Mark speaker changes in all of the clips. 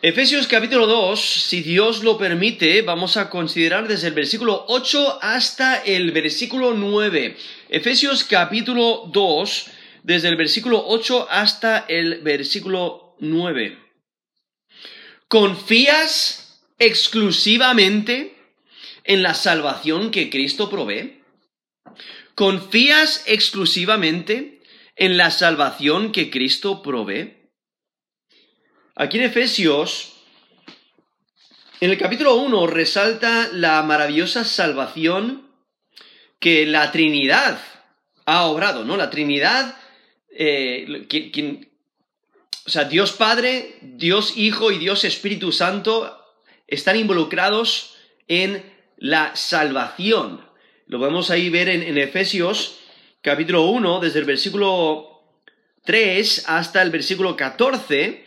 Speaker 1: Efesios capítulo 2, si Dios lo permite, vamos a considerar desde el versículo 8 hasta el versículo 9. Efesios capítulo 2, desde el versículo 8 hasta el versículo 9. ¿Confías exclusivamente en la salvación que Cristo provee? ¿Confías exclusivamente en la salvación que Cristo provee? Aquí en Efesios, en el capítulo 1 resalta la maravillosa salvación que la Trinidad ha obrado, ¿no? La Trinidad, eh, o sea, Dios Padre, Dios Hijo y Dios Espíritu Santo están involucrados en la salvación. Lo vamos ahí ver en, en Efesios capítulo 1, desde el versículo 3 hasta el versículo 14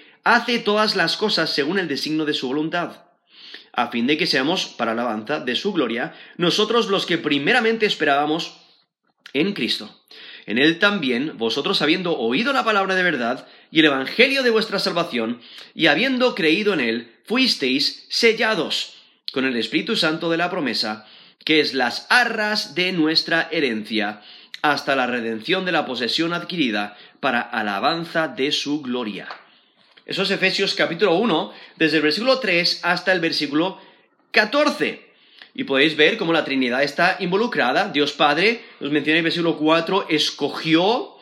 Speaker 1: hace todas las cosas según el designio de su voluntad, a fin de que seamos, para alabanza de su gloria, nosotros los que primeramente esperábamos en Cristo. En él también, vosotros habiendo oído la palabra de verdad y el evangelio de vuestra salvación, y habiendo creído en él, fuisteis sellados con el Espíritu Santo de la promesa, que es las arras de nuestra herencia, hasta la redención de la posesión adquirida para alabanza de su gloria. Eso es Efesios capítulo 1, desde el versículo 3 hasta el versículo 14. Y podéis ver cómo la Trinidad está involucrada. Dios Padre, nos menciona en el versículo 4, escogió.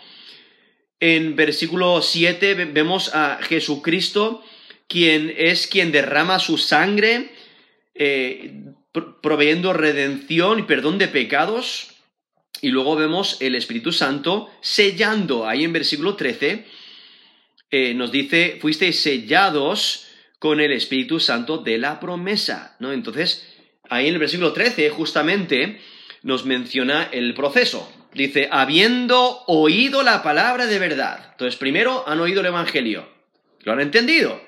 Speaker 1: En versículo 7 vemos a Jesucristo, quien es quien derrama su sangre, eh, proveyendo redención y perdón de pecados. Y luego vemos el Espíritu Santo sellando, ahí en versículo 13, eh, nos dice, fuisteis sellados con el Espíritu Santo de la promesa, ¿no? Entonces, ahí en el versículo 13 justamente nos menciona el proceso. Dice, habiendo oído la palabra de verdad. Entonces, primero han oído el Evangelio. Lo han entendido.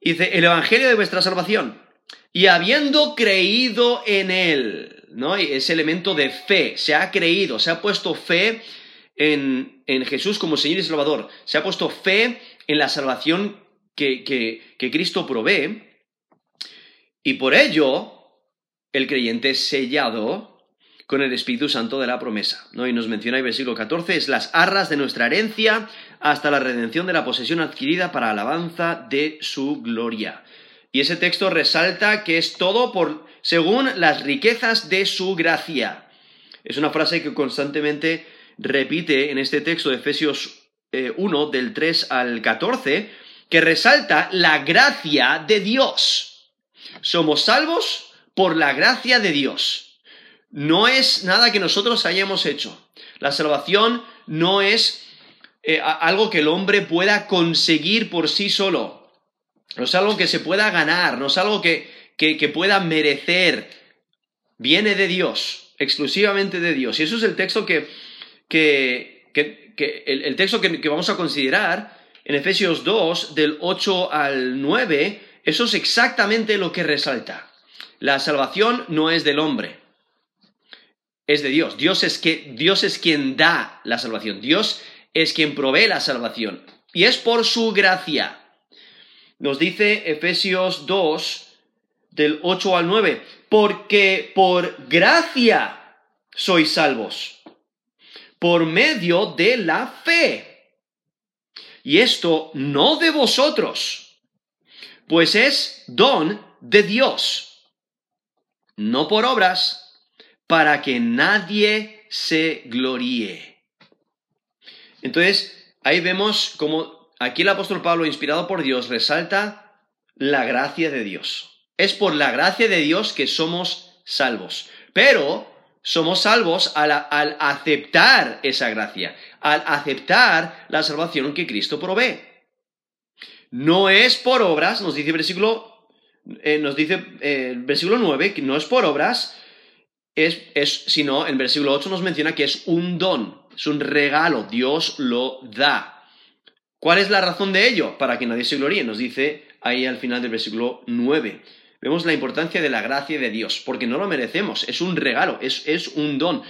Speaker 1: Dice, el Evangelio de vuestra salvación. Y habiendo creído en él, ¿no? Ese elemento de fe, se ha creído, se ha puesto fe en, Jesús como Señor y Salvador, se ha puesto fe en la salvación que, que, Cristo provee, y por ello el creyente es sellado con el Espíritu Santo de la promesa. ¿no? Y nos menciona el versículo 14, es las arras de nuestra herencia hasta la redención de la posesión adquirida para alabanza de su gloria. Y ese texto resalta que es todo por según las riquezas de su gracia. Es una frase que constantemente repite en este texto de Efesios 1 eh, del 3 al 14, que resalta la gracia de Dios. Somos salvos por la gracia de Dios. No es nada que nosotros hayamos hecho. La salvación no es eh, algo que el hombre pueda conseguir por sí solo. No es algo que se pueda ganar, no es algo que, que pueda merecer. Viene de Dios, exclusivamente de Dios. Y eso es el texto que, que, el, texto que, vamos a considerar en Efesios 2, del 8 al 9, eso es exactamente lo que resalta. La salvación no es del hombre, es de Dios. Dios es, que, Dios es quien da la salvación, Dios es quien provee la salvación. Y es por su gracia. Nos dice Efesios 2, del 8 al 9, porque por gracia sois salvos por medio de la fe. Y esto no de vosotros, pues es don de Dios, no por obras, para que nadie se gloríe. Entonces, ahí vemos como aquí el apóstol Pablo, inspirado por Dios, resalta la gracia de Dios. Es por la gracia de Dios que somos salvos. Pero somos salvos al, aceptar esa gracia, al aceptar la salvación que Cristo provee. No es por obras, nos dice el versículo, eh, nos dice eh, versículo 9, que no es por obras, es, es, sino el versículo 8 nos menciona que es un don, es un regalo, Dios lo da. ¿Cuál es la razón de ello? Para que nadie se gloríe, nos dice ahí al final del versículo 9 vemos la importancia de la gracia de Dios, porque no lo merecemos, es un regalo, es, un don.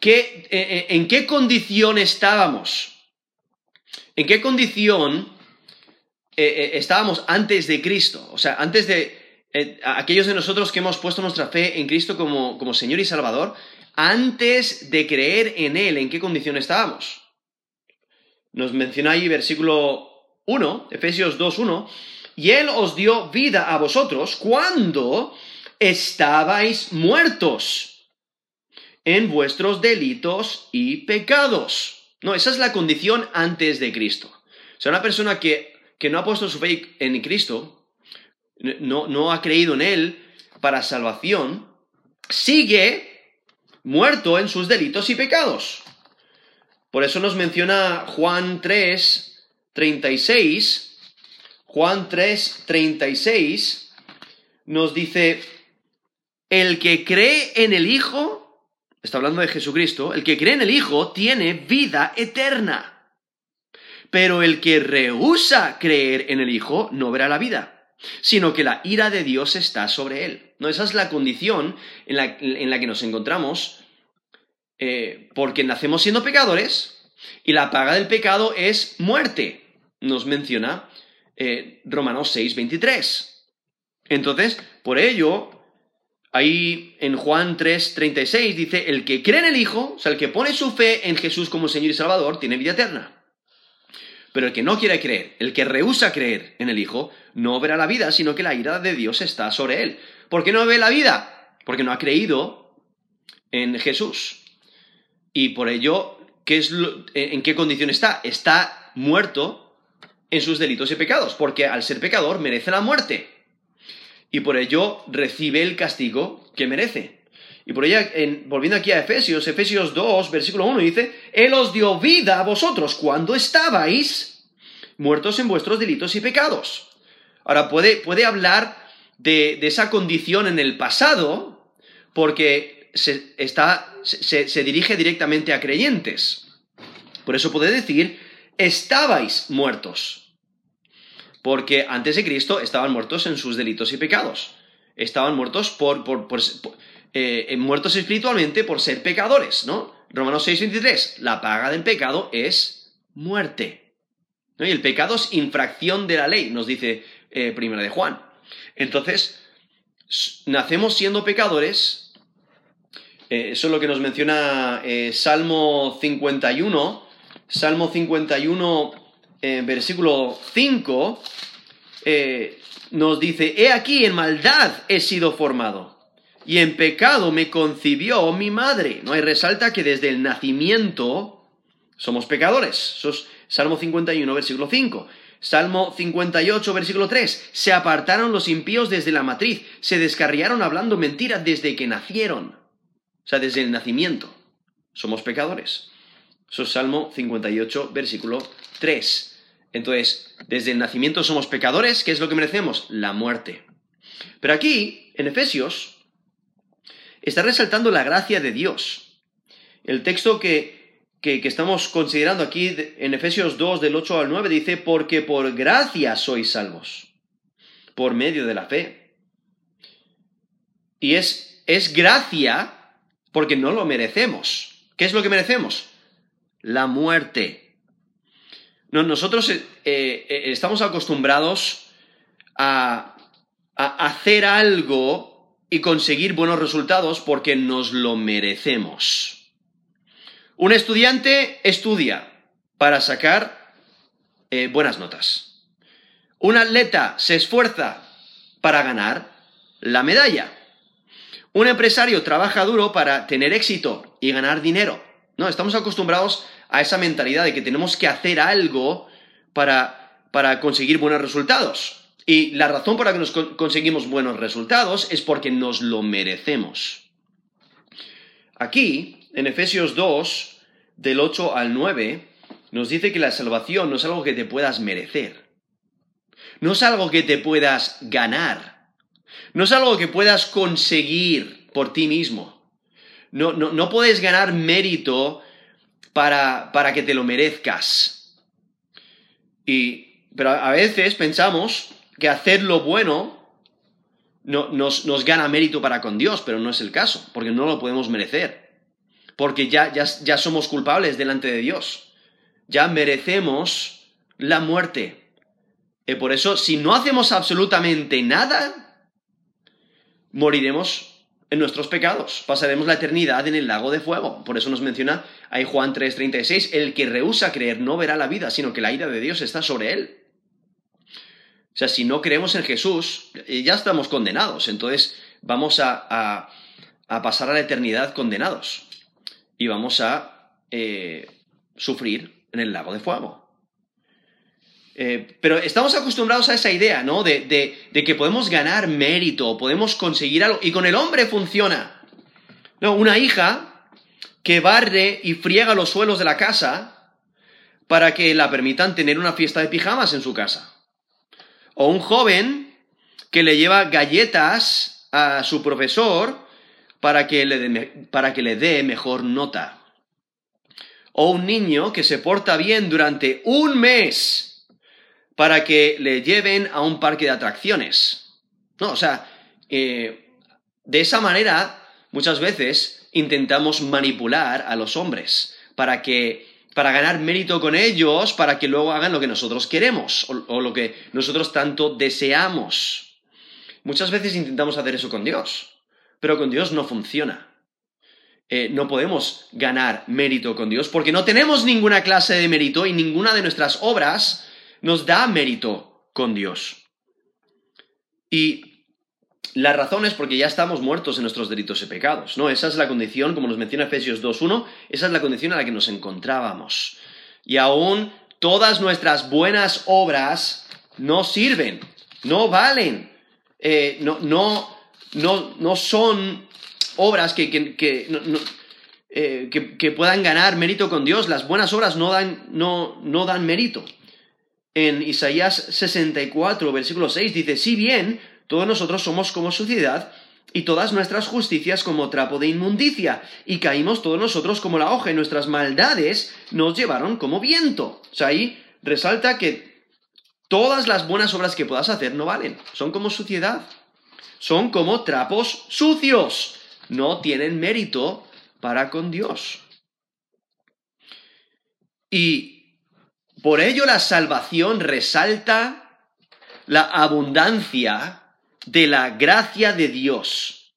Speaker 1: ¿Qué, eh, eh, ¿En qué condición estábamos? ¿En qué condición eh, estábamos antes de Cristo? O sea, antes de aquellos de nosotros que hemos puesto nuestra fe en Cristo como, como Señor y Salvador, antes de creer en Él, ¿en qué condición estábamos? Nos menciona ahí versículo 1, Efesios 2, 1 y Él os dio vida a vosotros cuando estabais muertos en vuestros delitos y pecados. No, esa es la condición antes de Cristo. O sea, una persona que, que no ha puesto su fe en Cristo, no, no ha creído en Él para salvación, sigue muerto en sus delitos y pecados. Por eso nos menciona Juan 3, 36, Juan 3, 36 nos dice, el que cree en el Hijo, está hablando de Jesucristo, el que cree en el Hijo tiene vida eterna. Pero el que rehúsa creer en el Hijo no verá la vida, sino que la ira de Dios está sobre él. No, esa es la condición en la, que nos encontramos, eh, porque nacemos siendo pecadores y la paga del pecado es muerte, nos menciona eh, Romanos 6, 23. Entonces, por ello, ahí en Juan 3, 36 dice, el que cree en el Hijo, o sea, el que pone su fe en Jesús como Señor y Salvador, tiene vida eterna. Pero el que no quiere creer, el que rehúsa creer en el Hijo, no verá la vida, sino que la ira de Dios está sobre él. ¿Por qué no ve la vida? Porque no ha creído en Jesús. Y por ello, ¿qué es ¿en qué condición está? Está muerto en sus delitos y pecados, porque al ser pecador merece la muerte. Y por ello recibe el castigo que merece. Y por ello, volviendo aquí a Efesios, Efesios 2, versículo 1 dice, Él os dio vida a vosotros cuando estabais muertos en vuestros delitos y pecados. Ahora, puede, puede hablar de, esa condición en el pasado, porque se, está, se dirige directamente a creyentes. Por eso puede decir, estabais muertos. Porque antes de Cristo estaban muertos en sus delitos y pecados. Estaban muertos por, eh, eh, muertos espiritualmente por ser pecadores, ¿no? Romanos 6:23, la paga del pecado es muerte. Y el pecado es infracción de la ley, nos dice eh, Primera de Juan. Entonces, nacemos siendo pecadores. eso es lo que nos menciona Salmo 51, Salmo 51, versículo 5, eh, nos dice, He aquí, en maldad he sido formado, y en pecado me concibió mi madre. No hay resalta que desde el nacimiento somos pecadores. Eso es Salmo 51, versículo 5. Salmo 58, versículo 3. Se apartaron los impíos desde la matriz, se descarriaron hablando mentiras desde que nacieron. O sea, desde el nacimiento. Somos pecadores. Eso es Salmo 58, versículo 3. Entonces, desde el nacimiento somos pecadores, ¿qué es lo que merecemos? La muerte. Pero aquí, en Efesios, está resaltando la gracia de Dios. El texto que, que, estamos considerando aquí en Efesios 2, del 8 al 9, dice, porque por gracia sois salvos, por medio de la fe. Y es, es gracia porque no lo merecemos. ¿Qué es lo que merecemos? la muerte. Nosotros eh, eh, estamos acostumbrados a, hacer algo y conseguir buenos resultados porque nos lo merecemos. Un estudiante estudia para sacar eh, buenas notas. Un atleta se esfuerza para ganar la medalla. Un empresario trabaja duro para tener éxito y ganar dinero. No, estamos acostumbrados a esa mentalidad de que tenemos que hacer algo para, para conseguir buenos resultados. Y la razón por la que nos conseguimos buenos resultados es porque nos lo merecemos. Aquí, en Efesios 2, del 8 al 9, nos dice que la salvación no es algo que te puedas merecer. No es algo que te puedas ganar. No es algo que puedas conseguir por ti mismo. No, no, no puedes ganar mérito para, para que te lo merezcas. Y, pero a veces pensamos que hacer lo bueno no, nos, nos, gana mérito para con Dios, pero no es el caso, porque no lo podemos merecer, porque ya, ya, ya somos culpables delante de Dios, ya merecemos la muerte. Y por eso, si no hacemos absolutamente nada, moriremos en nuestros pecados, pasaremos la eternidad en el lago de fuego. Por eso nos menciona ahí Juan 3:36, el que rehúsa creer no verá la vida, sino que la ira de Dios está sobre él. O sea, si no creemos en Jesús, eh, ya estamos condenados. Entonces vamos a, pasar a la eternidad condenados. Y vamos a eh, sufrir en el lago de fuego. Eh, pero estamos acostumbrados a esa idea, ¿no? De, que podemos ganar mérito, podemos conseguir algo. Y con el hombre funciona. No, una hija que barre y friega los suelos de la casa para que la permitan tener una fiesta de pijamas en su casa. O un joven que le lleva galletas a su profesor para que le dé, para que le dé mejor nota. O un niño que se porta bien durante un mes para que le lleven a un parque de atracciones. No, o sea, eh, de esa manera muchas veces intentamos manipular a los hombres para que para ganar mérito con ellos, para que luego hagan lo que nosotros queremos o, lo que nosotros tanto deseamos. Muchas veces intentamos hacer eso con Dios, pero con Dios no funciona. Eh, no podemos ganar mérito con Dios porque no tenemos ninguna clase de mérito y ninguna de nuestras obras nos da mérito con Dios. Y la razón es porque ya estamos muertos en nuestros delitos y pecados, ¿no? Esa es la condición, como nos menciona Efesios 2.1, esa es la condición a la que nos encontrábamos. Y aún todas nuestras buenas obras no sirven, no valen, eh, no, no, no, son obras que, eh, que, que, puedan ganar mérito con Dios. Las buenas obras no dan, no, no dan mérito. En Isaías 64, versículo 6 dice, si bien todos nosotros somos como suciedad y todas nuestras justicias como trapo de inmundicia, y caímos todos nosotros como la hoja, y nuestras maldades nos llevaron como viento. O sea, ahí resalta que todas las buenas obras que puedas hacer no valen, son como suciedad, son como trapos sucios, no tienen mérito para con Dios. Y por ello la salvación resalta la abundancia de la gracia de Dios.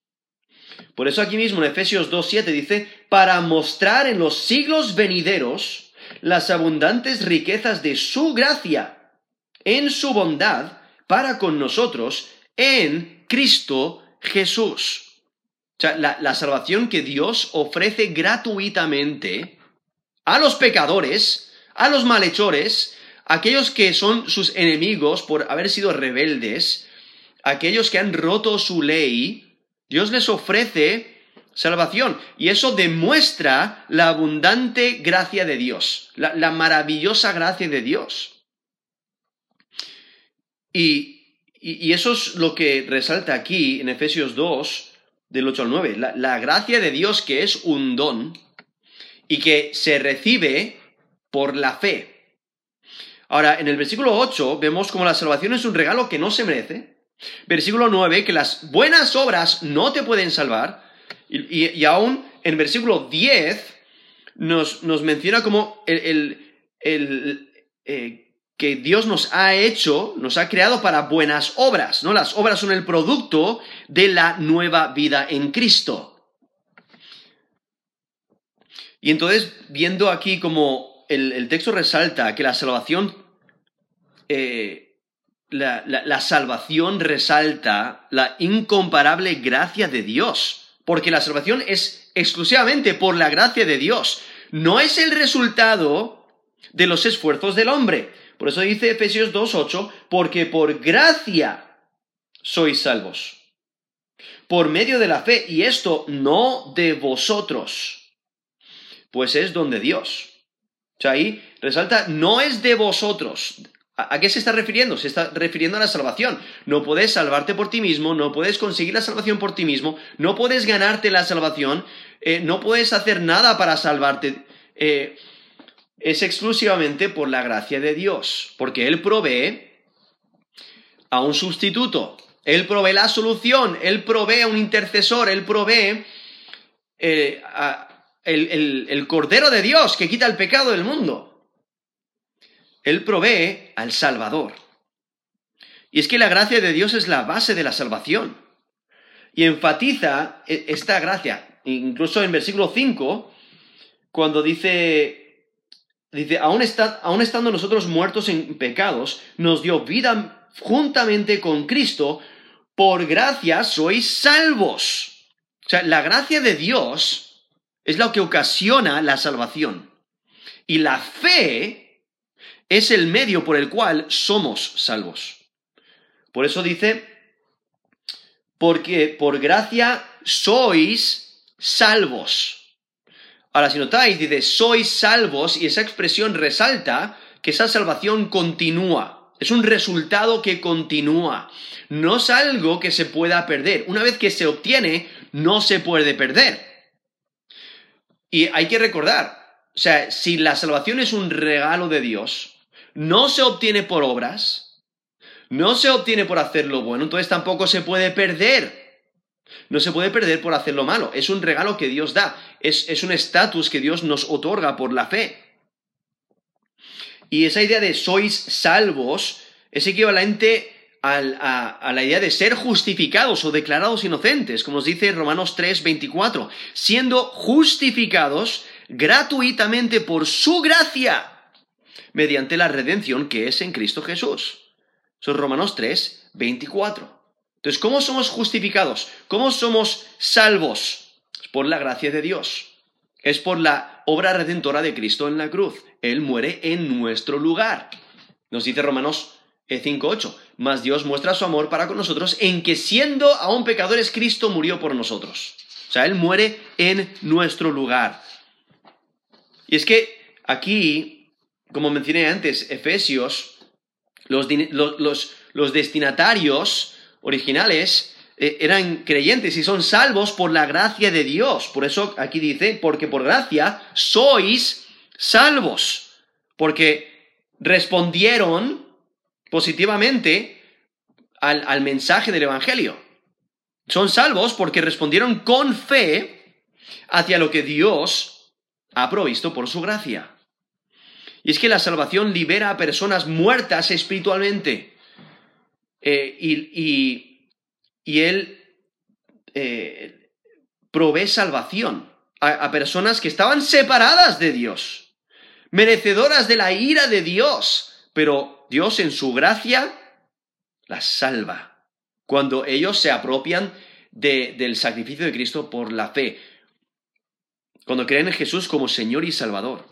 Speaker 1: Por eso aquí mismo en Efesios 2.7 dice, para mostrar en los siglos venideros las abundantes riquezas de su gracia en su bondad para con nosotros en Cristo Jesús. O sea, la, la salvación que Dios ofrece gratuitamente a los pecadores, a los malhechores, aquellos que son sus enemigos por haber sido rebeldes, aquellos que han roto su ley, Dios les ofrece salvación. Y eso demuestra la abundante gracia de Dios, la, maravillosa gracia de Dios. Y, eso es lo que resalta aquí en Efesios 2, del 8 al 9. La, la gracia de Dios que es un don y que se recibe por la fe. Ahora, en el versículo 8 vemos como la salvación es un regalo que no se merece, Versículo 9, que las buenas obras no te pueden salvar. Y, aún en versículo 10 nos, menciona como el, eh, que Dios nos ha hecho, nos ha creado para buenas obras, ¿no? Las obras son el producto de la nueva vida en Cristo. Y entonces, viendo aquí como el, texto resalta que la salvación eh, la, salvación resalta la incomparable gracia de Dios, porque la salvación es exclusivamente por la gracia de Dios, no es el resultado de los esfuerzos del hombre. Por eso dice Efesios 2.8, porque por gracia sois salvos, por medio de la fe, y esto no de vosotros, pues es don de Dios. O sea, ahí resalta, no es de vosotros, ¿A qué se está refiriendo? Se está refiriendo a la salvación. No puedes salvarte por ti mismo, no puedes conseguir la salvación por ti mismo, no puedes ganarte la salvación, eh, no puedes hacer nada para salvarte. Eh, es exclusivamente por la gracia de Dios, porque Él provee a un sustituto, Él provee la solución, Él provee a un intercesor, Él provee eh, el Cordero de Dios que quita el pecado del mundo. Él provee al Salvador. Y es que la gracia de Dios es la base de la salvación. Y enfatiza e, esta gracia. Incluso en versículo 5, cuando dice, dice, aún, aún estando nosotros muertos en pecados, nos dio vida juntamente con Cristo, por gracia sois salvos. O sea, la gracia de Dios es lo que ocasiona la salvación. Y la fe es el medio por el cual somos salvos. Por eso dice, porque por gracia sois salvos. Ahora, si notáis, dice, sois salvos, y esa expresión resalta que esa salvación continúa. Es un resultado que continúa. No es algo que se pueda perder. Una vez que se obtiene, no se puede perder. Y hay que recordar, o sea, si la salvación es un regalo de Dios, no se obtiene por obras, no se obtiene por hacer lo bueno, entonces tampoco se puede perder. No se puede perder por hacer lo malo. Es un regalo que Dios da, es, un estatus que Dios nos otorga por la fe. Y esa idea de sois salvos es equivalente a, a, la idea de ser justificados o declarados inocentes, como nos dice Romanos 3, 24, siendo justificados gratuitamente por su gracia mediante la redención que es en Cristo Jesús. Son Romanos 3, 24. Entonces, ¿cómo somos justificados? ¿Cómo somos salvos? Es por la gracia de Dios. Es por la obra redentora de Cristo en la cruz. Él muere en nuestro lugar. Nos dice Romanos 5.8. Mas Dios muestra su amor para con nosotros en que siendo aún pecadores, Cristo murió por nosotros. O sea, Él muere en nuestro lugar. Y es que aquí como mencioné antes, Efesios, los, destinatarios originales eh, eran creyentes y son salvos por la gracia de Dios. Por eso aquí dice, porque por gracia sois salvos, porque respondieron positivamente al, al mensaje del Evangelio. Son salvos porque respondieron con fe hacia lo que Dios ha provisto por su gracia. Y es que la salvación libera a personas muertas espiritualmente. Eh, y, Él eh, provee salvación a, personas que estaban separadas de Dios, merecedoras de la ira de Dios, pero Dios en su gracia las salva. Cuando ellos se apropian del sacrificio de Cristo por la fe, cuando creen en Jesús como Señor y Salvador.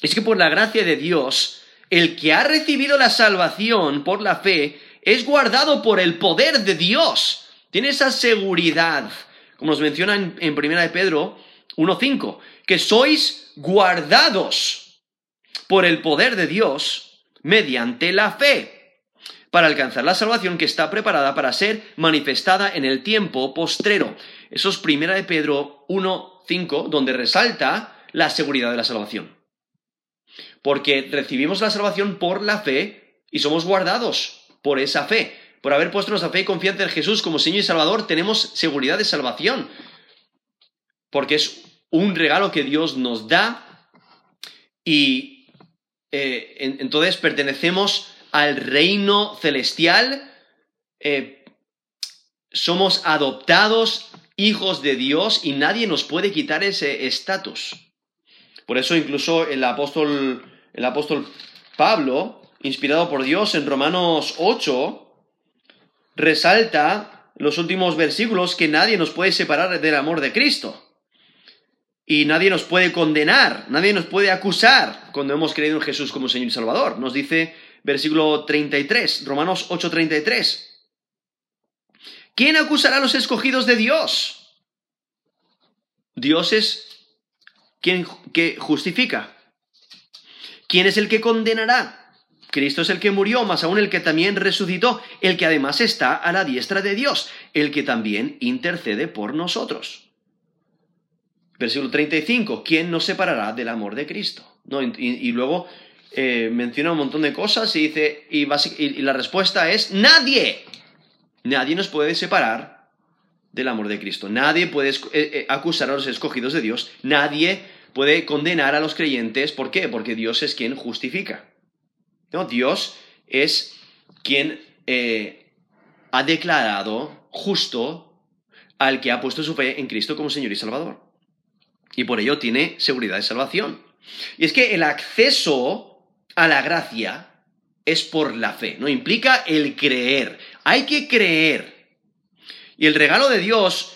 Speaker 1: Es que por la gracia de Dios, el que ha recibido la salvación por la fe es guardado por el poder de Dios. Tiene esa seguridad, como nos menciona en, en 1 de Pedro 1.5, que sois guardados por el poder de Dios mediante la fe para alcanzar la salvación que está preparada para ser manifestada en el tiempo postrero. Eso es 1 de Pedro 1.5, donde resalta la seguridad de la salvación porque recibimos la salvación por la fe y somos guardados por esa fe. Por haber puesto nuestra fe y confianza en Jesús como Señor y Salvador, tenemos seguridad de salvación, porque es un regalo que Dios nos da y eh, entonces pertenecemos al reino celestial, eh, somos adoptados hijos de Dios y nadie nos puede quitar ese estatus. Por eso incluso el apóstol el apóstol Pablo inspirado por Dios en Romanos 8, resalta los últimos versículos que nadie nos puede separar del amor de Cristo. Y nadie nos puede condenar, nadie nos puede acusar cuando hemos creído en Jesús como Señor y Salvador. Nos dice versículo 33, Romanos 8:33. ¿Quién acusará a los escogidos de Dios? Dios es quien que justifica. ¿Quién es el que condenará? Cristo es el que murió, más aún el que también resucitó, el que además está a la diestra de Dios, el que también intercede por nosotros. Versículo 35, ¿quién nos separará del amor de Cristo? ¿No? Y, luego eh, menciona un montón de cosas y dice, y, la respuesta es, nadie, nadie nos puede separar del amor de Cristo, nadie puede eh, eh, acusar a los escogidos de Dios, nadie puede condenar a los creyentes, ¿por qué? Porque Dios es quien justifica. ¿no? Dios es quien ha declarado justo al que ha puesto su fe en Cristo como Señor y Salvador. Y por ello tiene seguridad de salvación. Y es que el acceso a la gracia es por la fe, ¿no? Implica el creer. Hay que creer. Y el regalo de Dios,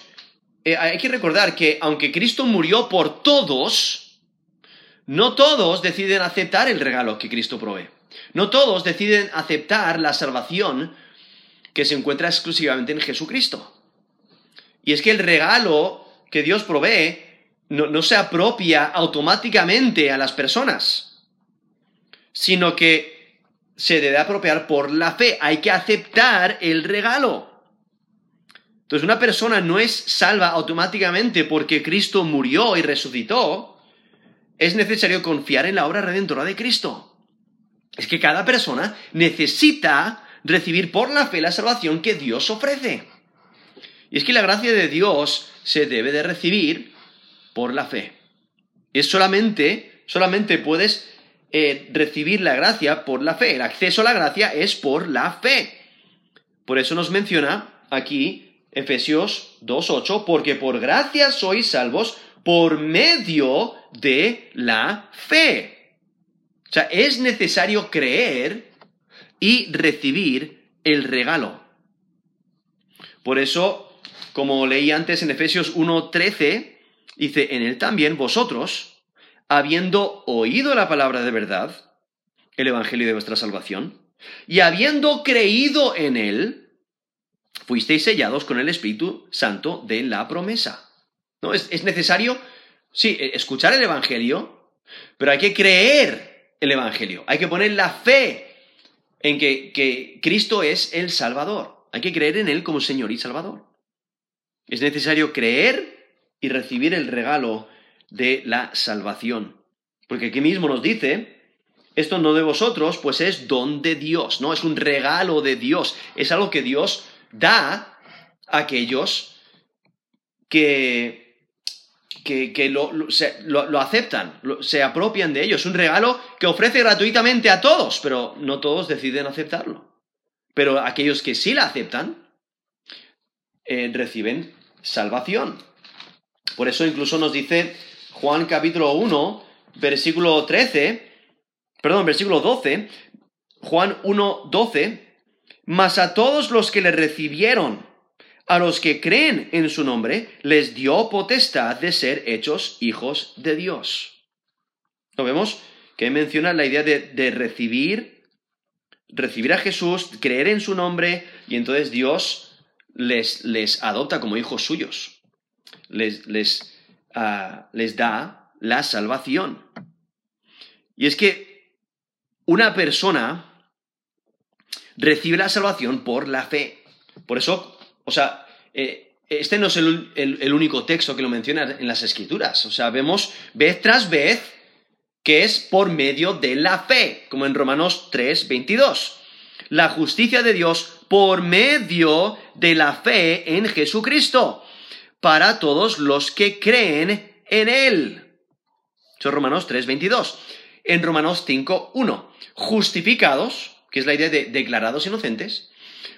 Speaker 1: eh, hay que recordar que aunque Cristo murió por todos, no todos deciden aceptar el regalo que Cristo provee. No todos deciden aceptar la salvación que se encuentra exclusivamente en Jesucristo. Y es que el regalo que Dios provee no, se apropia automáticamente a las personas, sino que se debe apropiar por la fe. Hay que aceptar el regalo. Entonces una persona no es salva automáticamente porque Cristo murió y resucitó. Es necesario confiar en la obra redentora de Cristo es que cada persona necesita recibir por la fe la salvación que Dios ofrece. Y es que la gracia de Dios se debe de recibir por la fe. Es solamente, solamente puedes eh, recibir la gracia por la fe. El acceso a la gracia es por la fe. Por eso nos menciona aquí Efesios 2.8, porque por gracia sois salvos por medio de la fe. O sea, es necesario creer y recibir el regalo. Por eso, como leí antes en Efesios 1.13, dice, en él también vosotros, habiendo oído la palabra de verdad, el Evangelio de vuestra salvación, y habiendo creído en él, fuisteis sellados con el Espíritu Santo de la promesa. ¿No? Es, es necesario, sí, escuchar el Evangelio, pero hay que creer el Evangelio. Hay que poner la fe en que, Cristo es el Salvador. Hay que creer en Él como Señor y Salvador. Es necesario creer y recibir el regalo de la salvación. Porque aquí mismo nos dice, esto no de vosotros, pues es don de Dios, ¿no? Es un regalo de Dios. Es algo que Dios da a aquellos que, que, lo, aceptan, se apropian de ello. Es un regalo que ofrece gratuitamente a todos, pero no todos deciden aceptarlo. Pero aquellos que sí la aceptan, eh, reciben salvación. Por eso incluso nos dice Juan capítulo 1, versículo 13, perdón, versículo 12, Juan 1, 12, mas a todos los que le recibieron, a los que creen en su nombre, les dio potestad de ser hechos hijos de Dios. ¿Lo vemos? Que menciona la idea de, recibir, recibir a Jesús, creer en su nombre, y entonces Dios les, les adopta como hijos suyos. Les, les, ah, les da la salvación. Y es que una persona recibe la salvación por la fe. Por eso o sea, eh, este no es el, único texto que lo menciona en las escrituras. O sea, vemos vez tras vez que es por medio de la fe, como en Romanos 3, 22. La justicia de Dios por medio de la fe en Jesucristo, para todos los que creen en Él. Eso es Romanos 3, 22. En Romanos 5, 1. Justificados, que es la idea de declarados inocentes,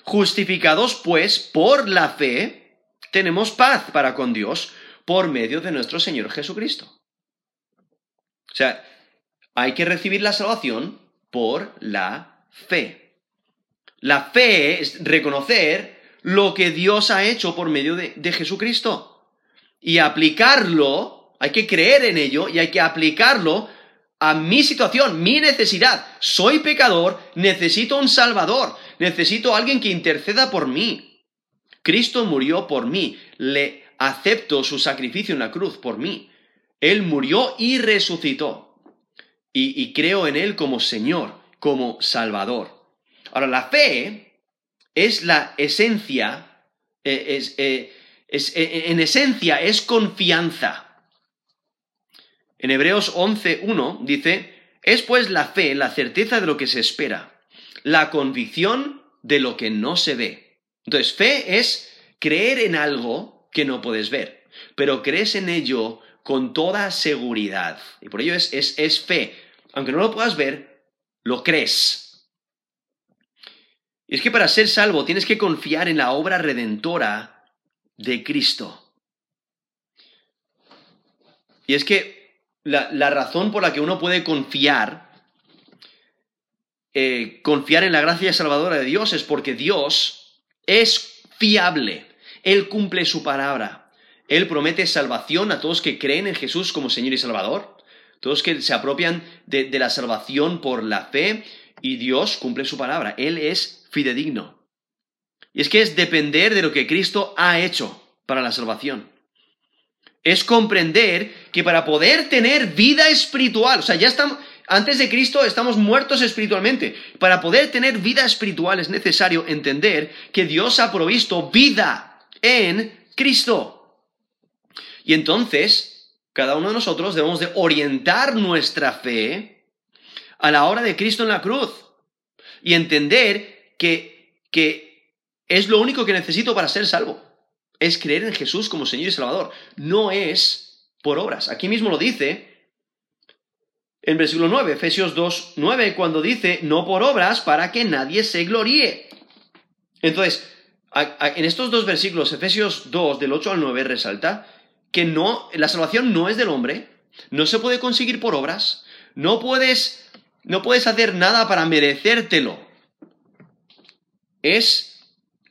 Speaker 1: Justificados pues por la fe, tenemos paz para con Dios por medio de nuestro Señor Jesucristo. O sea, hay que recibir la salvación por la fe. La fe es reconocer lo que Dios ha hecho por medio de, de Jesucristo y aplicarlo, hay que creer en ello y hay que aplicarlo a mi situación, mi necesidad. Soy pecador, necesito un Salvador, necesito alguien que interceda por mí. Cristo murió por mí, le acepto su sacrificio en la cruz por mí. Él murió y resucitó. Y, creo en Él como Señor, como Salvador. Ahora, la fe es la esencia, eh, es, eh, eh, en esencia es confianza. En Hebreos 11.1 dice, es pues la fe, la certeza de lo que se espera, la convicción de lo que no se ve. Entonces, fe es creer en algo que no puedes ver, pero crees en ello con toda seguridad. Y por ello es, es, es fe. Aunque no lo puedas ver, lo crees. Y es que para ser salvo tienes que confiar en la obra redentora de Cristo. Y es que la, razón por la que uno puede confiar, eh, confiar en la gracia salvadora de Dios es porque Dios es fiable. Él cumple su palabra. Él promete salvación a todos que creen en Jesús como Señor y Salvador, todos que se apropian de, de la salvación por la fe, y Dios cumple su palabra. Él es fidedigno. Y es que es depender de lo que Cristo ha hecho para la salvación es comprender que para poder tener vida espiritual, o sea, ya estamos, antes de Cristo estamos muertos espiritualmente. Para poder tener vida espiritual es necesario entender que Dios ha provisto vida en Cristo. Y entonces, cada uno de nosotros debemos de orientar nuestra fe a la hora de Cristo en la cruz y entender que, es lo único que necesito para ser salvo es creer en Jesús como Señor y Salvador. No es por obras. Aquí mismo lo dice en versículo 9, Efesios 2, 9, cuando dice, no por obras para que nadie se gloríe. Entonces, en estos dos versículos, Efesios 2, del 8 al 9, resalta que no, la salvación no es del hombre, no se puede conseguir por obras, no puedes, no puedes hacer nada para merecértelo. Es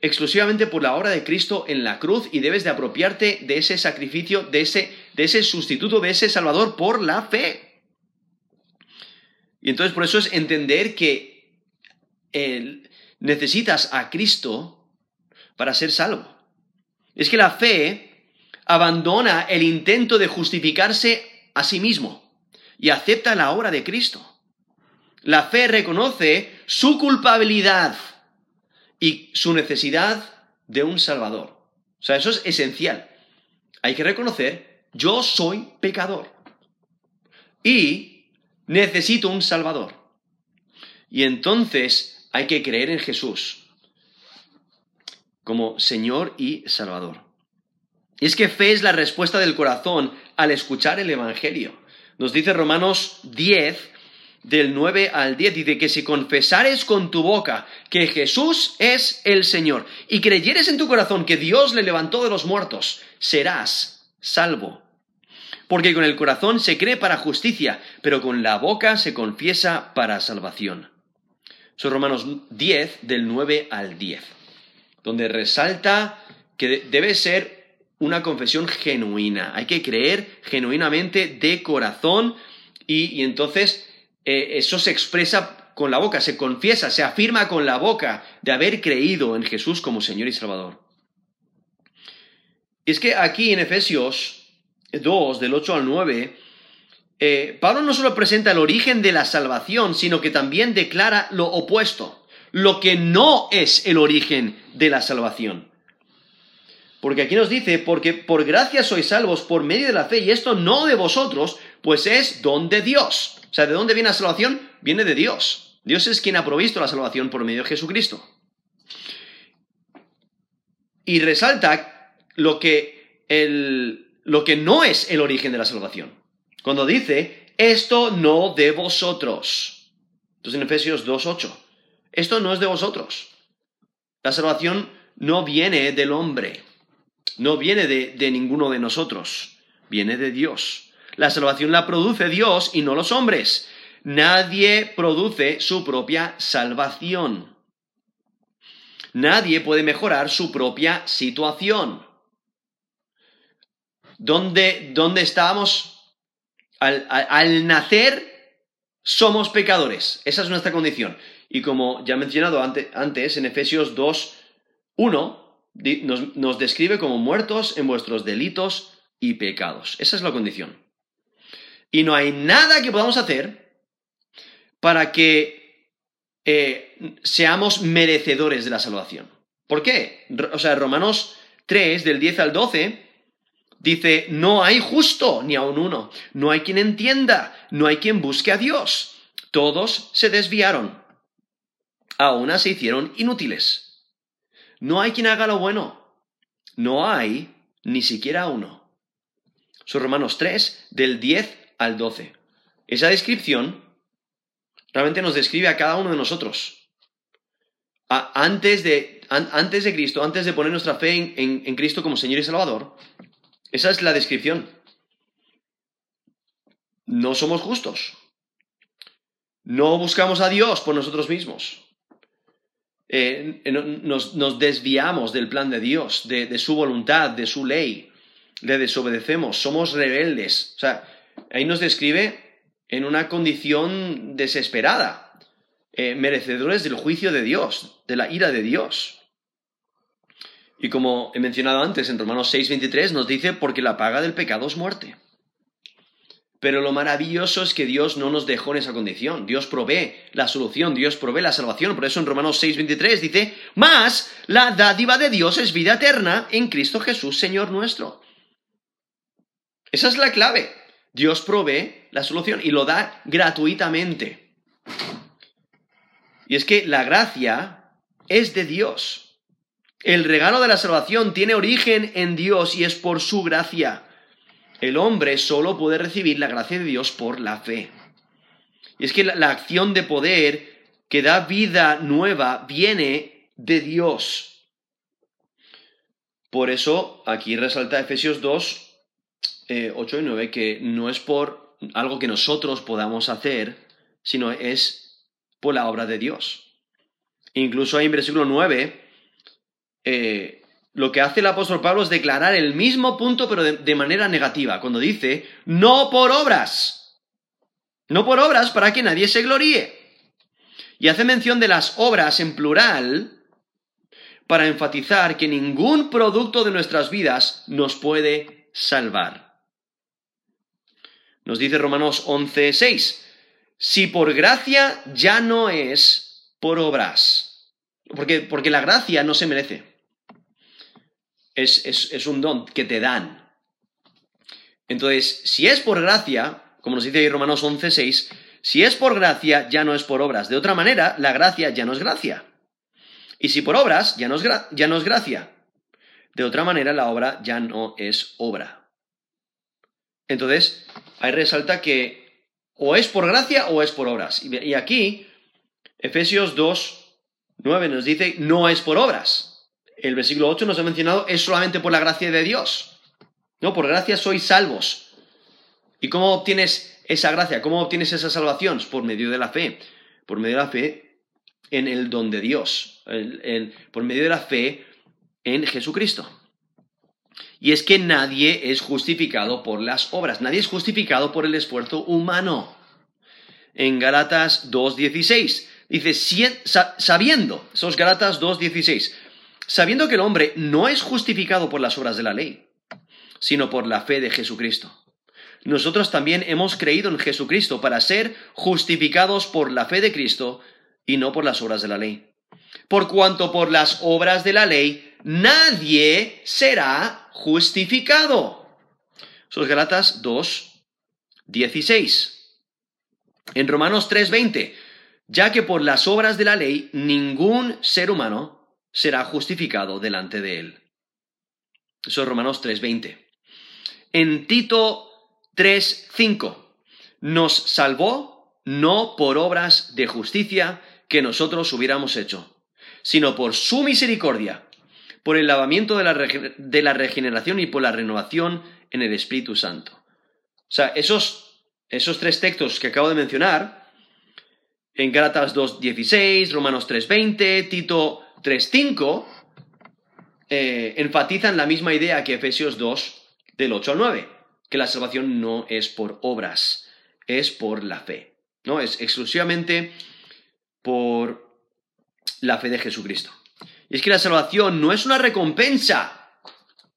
Speaker 1: exclusivamente por la obra de Cristo en la cruz y debes de apropiarte de ese sacrificio, de ese, de ese sustituto, de ese Salvador por la fe. Y entonces por eso es entender que necesitas a Cristo para ser salvo. Es que la fe abandona el intento de justificarse a sí mismo y acepta la obra de Cristo. La fe reconoce su culpabilidad y su necesidad de un Salvador. O sea, eso es esencial. Hay que reconocer, yo soy pecador y necesito un Salvador. Y entonces hay que creer en Jesús como Señor y Salvador. Y es que fe es la respuesta del corazón al escuchar el Evangelio. Nos dice Romanos 10, del 9 al 10 dice que si confesares con tu boca que Jesús es el Señor y creyeres en tu corazón que Dios le levantó de los muertos, serás salvo. Porque con el corazón se cree para justicia, pero con la boca se confiesa para salvación. Son Romanos 10 del 9 al 10, donde resalta que debe ser una confesión genuina. Hay que creer genuinamente de corazón y, y entonces eh, eso se expresa con la boca, se confiesa, se afirma con la boca de haber creído en Jesús como Señor y Salvador. Y es que aquí en Efesios 2, del 8 al 9, eh, Pablo no solo presenta el origen de la salvación, sino que también declara lo opuesto, lo que no es el origen de la salvación. Porque aquí nos dice, porque por gracia sois salvos por medio de la fe, y esto no de vosotros, pues es don de Dios. O sea, ¿de dónde viene la salvación? Viene de Dios. Dios es quien ha provisto la salvación por medio de Jesucristo. Y resalta lo que, lo que no es el origen de la salvación. Cuando dice, esto no de vosotros. Entonces en Efesios 2.8, esto no es de vosotros. La salvación no viene del hombre, no viene de, de ninguno de nosotros, viene de Dios. La salvación la produce Dios y no los hombres. Nadie produce su propia salvación. Nadie puede mejorar su propia situación. ¿Dónde, dónde estábamos? Al, nacer somos pecadores. Esa es nuestra condición. Y como ya he mencionado antes, en Efesios 2, 1, nos, nos describe como muertos en vuestros delitos y pecados. Esa es la condición. Y no hay nada que podamos hacer para que eh, seamos merecedores de la salvación. ¿Por qué? O sea, Romanos 3, del 10 al 12, dice, no hay justo ni aun uno, no hay quien entienda, no hay quien busque a Dios. Todos se desviaron, aún se hicieron inútiles. No hay quien haga lo bueno, no hay ni siquiera uno. Son Romanos 3, del 10 al 12. Esa descripción realmente nos describe a cada uno de nosotros. antes, de, antes de Cristo, antes de poner nuestra fe en, Cristo como Señor y Salvador, esa es la descripción. No somos justos. No buscamos a Dios por nosotros mismos. Eh, nos, desviamos del plan de Dios, de, de, su voluntad, de su ley. Le desobedecemos, somos rebeldes. O sea, ahí nos describe en una condición desesperada, eh, merecedores del juicio de Dios, de la ira de Dios. Y como he mencionado antes, en Romanos 6:23 nos dice, porque la paga del pecado es muerte. Pero lo maravilloso es que Dios no nos dejó en esa condición. Dios provee la solución, Dios provee la salvación. Por eso en Romanos 6:23 dice, más la dádiva de Dios es vida eterna en Cristo Jesús, Señor nuestro. Esa es la clave. Dios provee la solución y lo da gratuitamente. Y es que la gracia es de Dios. El regalo de la salvación tiene origen en Dios y es por su gracia. El hombre solo puede recibir la gracia de Dios por la fe. Y es que la, acción de poder que da vida nueva viene de Dios. Por eso aquí resalta Efesios 2, 8 eh, y 9 que no es por algo que nosotros podamos hacer, sino es por la obra de Dios. Incluso ahí en versículo 9, eh, lo que hace el apóstol Pablo es declarar el mismo punto, pero de, manera negativa, cuando dice, no por obras, no por obras para que nadie se gloríe. Y hace mención de las obras en plural para enfatizar que ningún producto de nuestras vidas nos puede salvar. Nos dice Romanos 11, 6. Si por gracia ya no es por obras. Porque, porque la gracia no se merece. Es, es, un don que te dan. Entonces, si es por gracia, como nos dice ahí Romanos 11, 6, si es por gracia, ya no es por obras. De otra manera, la gracia ya no es gracia. Y si por obras, ya no es, ya no es gracia. De otra manera, la obra ya no es obra. Entonces, ahí resalta que o es por gracia o es por obras. Y aquí, Efesios 2, 9 nos dice, no es por obras. El versículo 8 nos ha mencionado, es solamente por la gracia de Dios. No, por gracia sois salvos. ¿Y cómo obtienes esa gracia? ¿Cómo obtienes esa salvación? Por medio de la fe. Por medio de la fe en el don de Dios. por medio de la fe en Jesucristo. Y es que nadie es justificado por las obras, nadie es justificado por el esfuerzo humano. En Galatas 2.16 dice, sabiendo, esos Galatas 2.16, sabiendo que el hombre no es justificado por las obras de la ley, sino por la fe de Jesucristo. Nosotros también hemos creído en Jesucristo para ser justificados por la fe de Cristo y no por las obras de la ley. Por cuanto por las obras de la ley nadie será justificado. Sos Galatas 2, 16. En Romanos 3, 20. Ya que por las obras de la ley ningún ser humano será justificado delante de él. Eso es Romanos 3, 20. En Tito 3, 5. Nos salvó no por obras de justicia que nosotros hubiéramos hecho, sino por su misericordia por el lavamiento de la, regeneración y por la renovación en el Espíritu Santo. O sea, esos, esos tres textos que acabo de mencionar en Gálatas 2.16, Romanos 3.20, Tito 3.5, eh, enfatizan la misma idea que Efesios 2, del 8 al 9, que la salvación no es por obras, es por la fe, ¿no? Es exclusivamente por la fe de Jesucristo. Y es que la salvación no es una recompensa,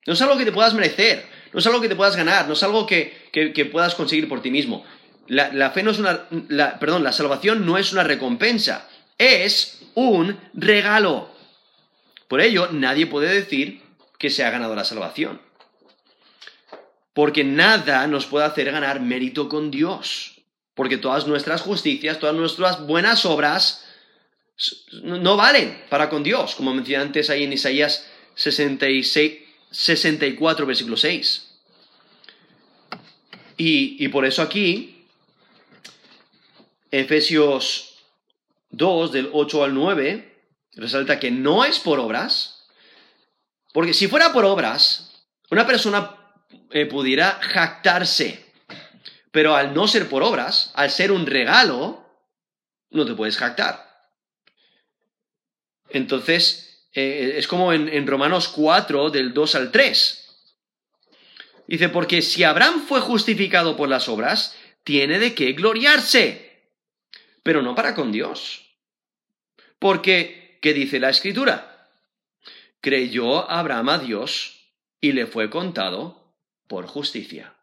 Speaker 1: no es algo que te puedas merecer, no es algo que te puedas ganar, no es algo que, puedas conseguir por ti mismo. La, fe no es una, perdón, la salvación no es una recompensa, es un regalo. Por ello, nadie puede decir que se ha ganado la salvación. Porque nada nos puede hacer ganar mérito con Dios. Porque todas nuestras justicias, todas nuestras buenas obras no valen para con Dios, como mencioné antes ahí en Isaías 66, 64, versículo 6. Y, y por eso aquí, Efesios 2, del 8 al 9, resalta que no es por obras, porque si fuera por obras, una persona eh, pudiera jactarse, pero al no ser por obras, al ser un regalo, no te puedes jactar. Entonces, eh, es como en, Romanos 4, del 2 al 3. Dice, porque si Abraham fue justificado por las obras, tiene de qué gloriarse, pero no para con Dios. Porque, ¿qué dice la escritura? Creyó Abraham a Dios y le fue contado por justicia.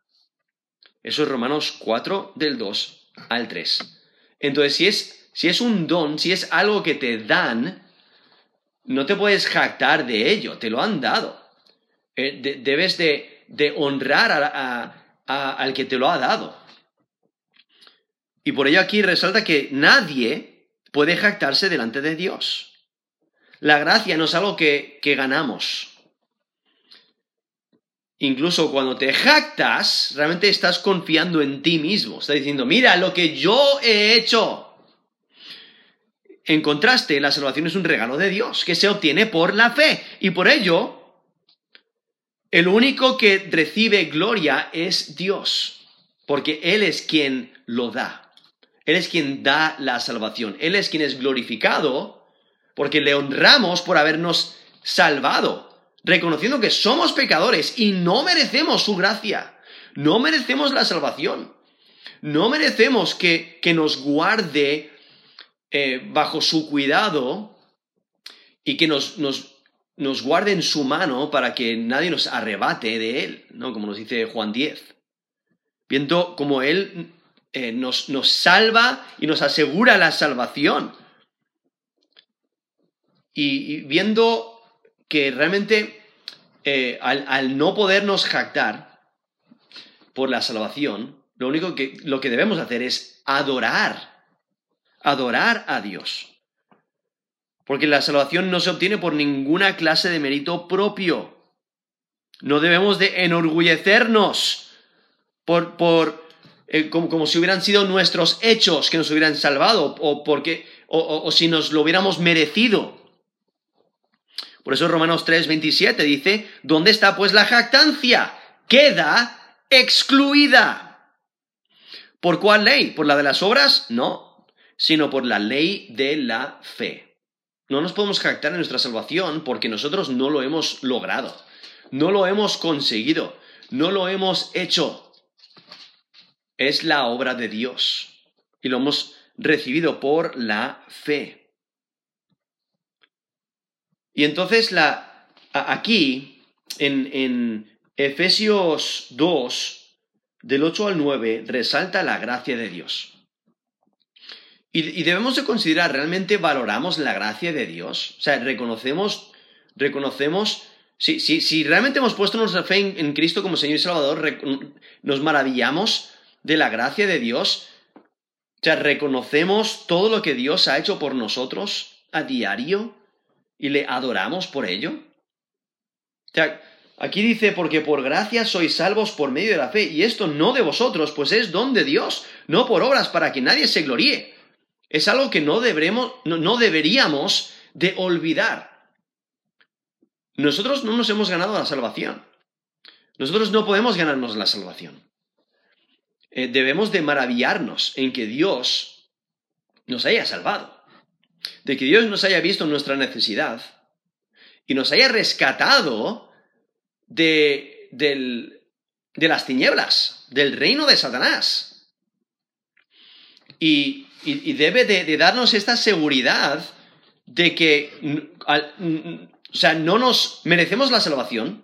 Speaker 1: Eso es Romanos 4 del 2 al 3. Entonces, si es, si es un don, si es algo que te dan, no te puedes jactar de ello, te lo han dado. Eh, debes de, honrar al que te lo ha dado. Y por ello aquí resalta que nadie puede jactarse delante de Dios. La gracia no es algo que, que ganamos. Incluso cuando te jactas, realmente estás confiando en ti mismo. Estás diciendo, mira lo que yo he hecho. En contraste, la salvación es un regalo de Dios que se obtiene por la fe. Y por ello, el único que recibe gloria es Dios, porque Él es quien lo da. Él es quien da la salvación. Él es quien es glorificado porque le honramos por habernos salvado, reconociendo que somos pecadores y no merecemos su gracia. No merecemos la salvación. No merecemos que, que nos guarde eh, bajo su cuidado y que nos, nos, nos, guarde en su mano para que nadie nos arrebate de él, ¿no? Como nos dice Juan 10. Viendo como él eh, nos, nos, salva y nos asegura la salvación. Y, viendo que realmente eh, al, al, no podernos jactar por la salvación, lo único que, lo que debemos hacer es adorar adorar a Dios. Porque la salvación no se obtiene por ninguna clase de mérito propio. No debemos de enorgullecernos por, por eh, como, si hubieran sido nuestros hechos que nos hubieran salvado o, porque, o, si nos lo hubiéramos merecido. Por eso Romanos 3, 27 dice, ¿dónde está pues la jactancia? Queda excluida. ¿Por cuál ley? ¿Por la de las obras? No, sino por la ley de la fe. No nos podemos jactar en nuestra salvación porque nosotros no lo hemos logrado, no lo hemos conseguido, no lo hemos hecho. Es la obra de Dios y lo hemos recibido por la fe. Y entonces la, aquí, en, en Efesios 2, del 8 al 9, resalta la gracia de Dios. Y, debemos de considerar, ¿realmente valoramos la gracia de Dios? O sea, reconocemos, reconocemos, si, si, si realmente hemos puesto nuestra fe en, Cristo como Señor y Salvador, nos maravillamos de la gracia de Dios. O sea, reconocemos todo lo que Dios ha hecho por nosotros a diario y le adoramos por ello. O sea, aquí dice, porque por gracia sois salvos por medio de la fe, y esto no de vosotros, pues es don de Dios, no por obras para que nadie se gloríe es algo que no, no, deberíamos de olvidar. Nosotros no nos hemos ganado la salvación. Nosotros no podemos ganarnos la salvación. Eh, debemos de maravillarnos en que Dios nos haya salvado, de que Dios nos haya visto nuestra necesidad y nos haya rescatado de, de las tinieblas, del reino de Satanás. Y, debe de, darnos esta seguridad de que, o sea, no nos merecemos la salvación,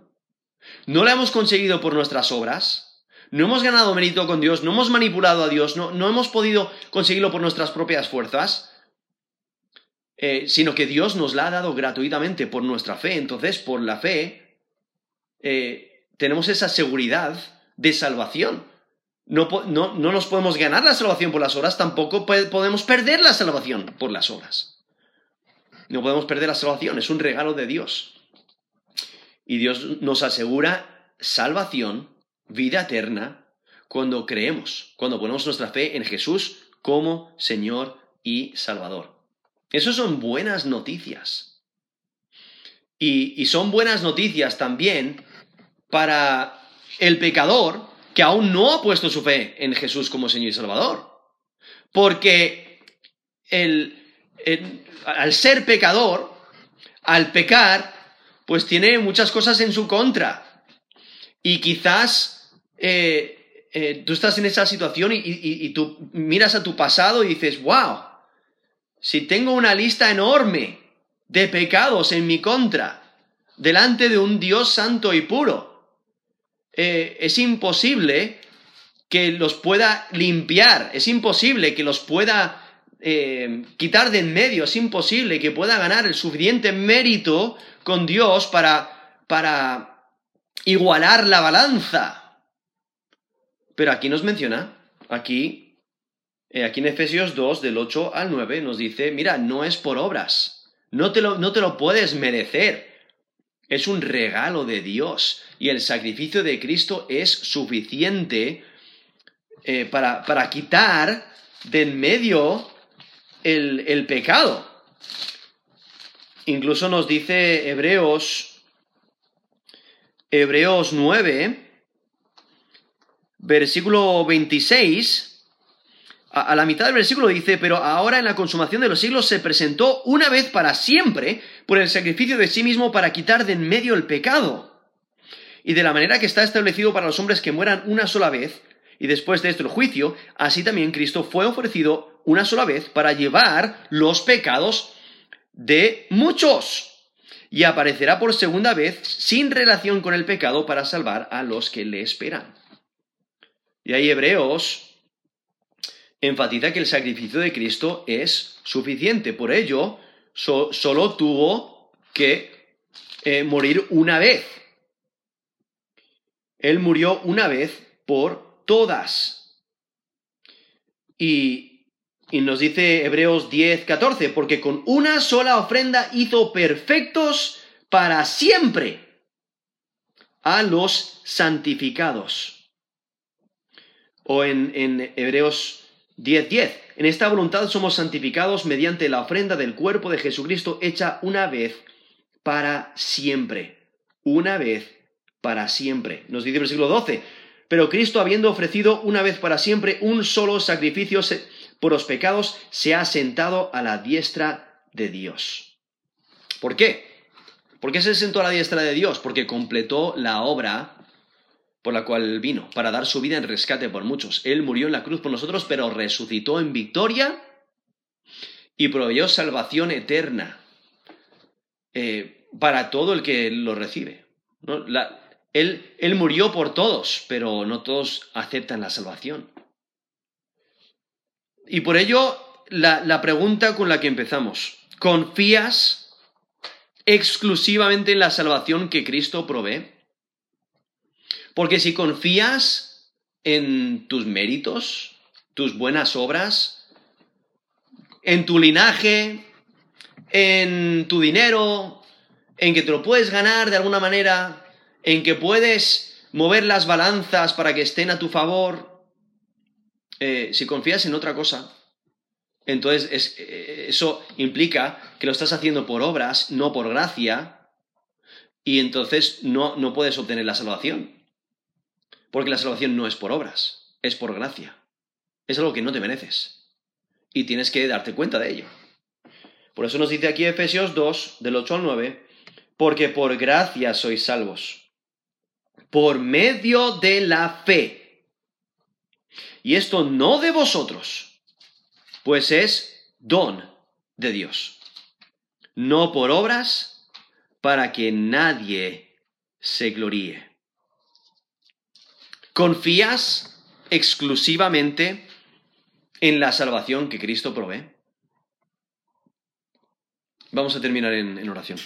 Speaker 1: no la hemos conseguido por nuestras obras, no hemos ganado mérito con Dios, no hemos manipulado a Dios, no, no hemos podido conseguirlo por nuestras propias fuerzas, eh, sino que Dios nos la ha dado gratuitamente por nuestra fe. Entonces, por la fe, eh, tenemos esa seguridad de salvación. No, no, no, nos podemos ganar la salvación por las obras, tampoco podemos perder la salvación por las obras. No podemos perder la salvación, es un regalo de Dios. Y Dios nos asegura salvación vida eterna cuando creemos, cuando ponemos nuestra fe en Jesús como Señor y Salvador. Esas son buenas noticias. Y, son buenas noticias también para el pecador que aún no ha puesto su fe en Jesús como Señor y Salvador. Porque al ser pecador, al pecar, pues tiene muchas cosas en su contra. Y quizás eh, eh, tú estás en esa situación y, tú miras a tu pasado y dices, wow, si tengo una lista enorme de pecados en mi contra, delante de un Dios santo y puro, eh, es imposible que los pueda limpiar, es imposible que los pueda quitar de en medio, es imposible que pueda ganar el suficiente mérito con Dios para, para igualar la balanza. Pero aquí nos menciona, aquí, eh, aquí en Efesios 2, del 8 al 9, nos dice, mira, no es por obras, no te lo, no te lo puedes merecer, es un regalo de Dios y el sacrificio de Cristo es suficiente eh, para, para, quitar de en medio el, el pecado. Incluso nos dice Hebreos, Hebreos 9, versículo 26, a, la mitad del versículo dice, pero ahora en la consumación de los siglos se presentó una vez para siempre por el sacrificio de sí mismo para quitar de en medio el pecado. Y de la manera que está establecido para los hombres que mueran una sola vez, y después de esto el juicio, así también Cristo fue ofrecido una sola vez para llevar los pecados de muchos. Y aparecerá por segunda vez sin relación con el pecado para salvar a los que le esperan. Y ahí Hebreos enfatiza que el sacrificio de Cristo es suficiente. Por ello, solo tuvo que eh, morir una vez. Él murió una vez por todas. Y, y nos dice Hebreos 10, 14, porque con una sola ofrenda hizo perfectos para siempre a los santificados o en, Hebreos 10:10. En esta voluntad somos santificados mediante la ofrenda del cuerpo de Jesucristo hecha una vez para siempre. Una vez para siempre. Nos dice el versículo 12. Pero Cristo, habiendo ofrecido una vez para siempre un solo sacrificio por los pecados, se ha sentado a la diestra de Dios. ¿Por qué? ¿Por qué se sentó a la diestra de Dios? Porque completó la obra por la cual vino, para dar su vida en rescate por muchos. Él murió en la cruz por nosotros, pero resucitó en victoria y proveyó salvación eterna eh, para todo el que lo recibe. Él, él murió por todos, pero no todos aceptan la salvación. Y por ello, la, la pregunta con la que empezamos, ¿confías exclusivamente en la salvación que Cristo provee? Porque si confías en tus méritos, tus buenas obras, en tu linaje, en tu dinero, en que te lo puedes ganar de alguna manera, en que puedes mover las balanzas para que estén a tu favor, eh, si confías en otra cosa, entonces eh, eso implica que lo estás haciendo por obras, no por gracia, y entonces no, no puedes obtener la salvación. Porque la salvación no es por obras, es por gracia. Es algo que no te mereces. Y tienes que darte cuenta de ello. Por eso nos dice aquí Efesios 2, del 8 al 9, porque por gracia sois salvos, por medio de la fe. Y esto no de vosotros, pues es don de Dios, no por obras, para que nadie se gloríe. ¿Confías exclusivamente en la salvación que Cristo provee? Vamos a terminar en, en oración.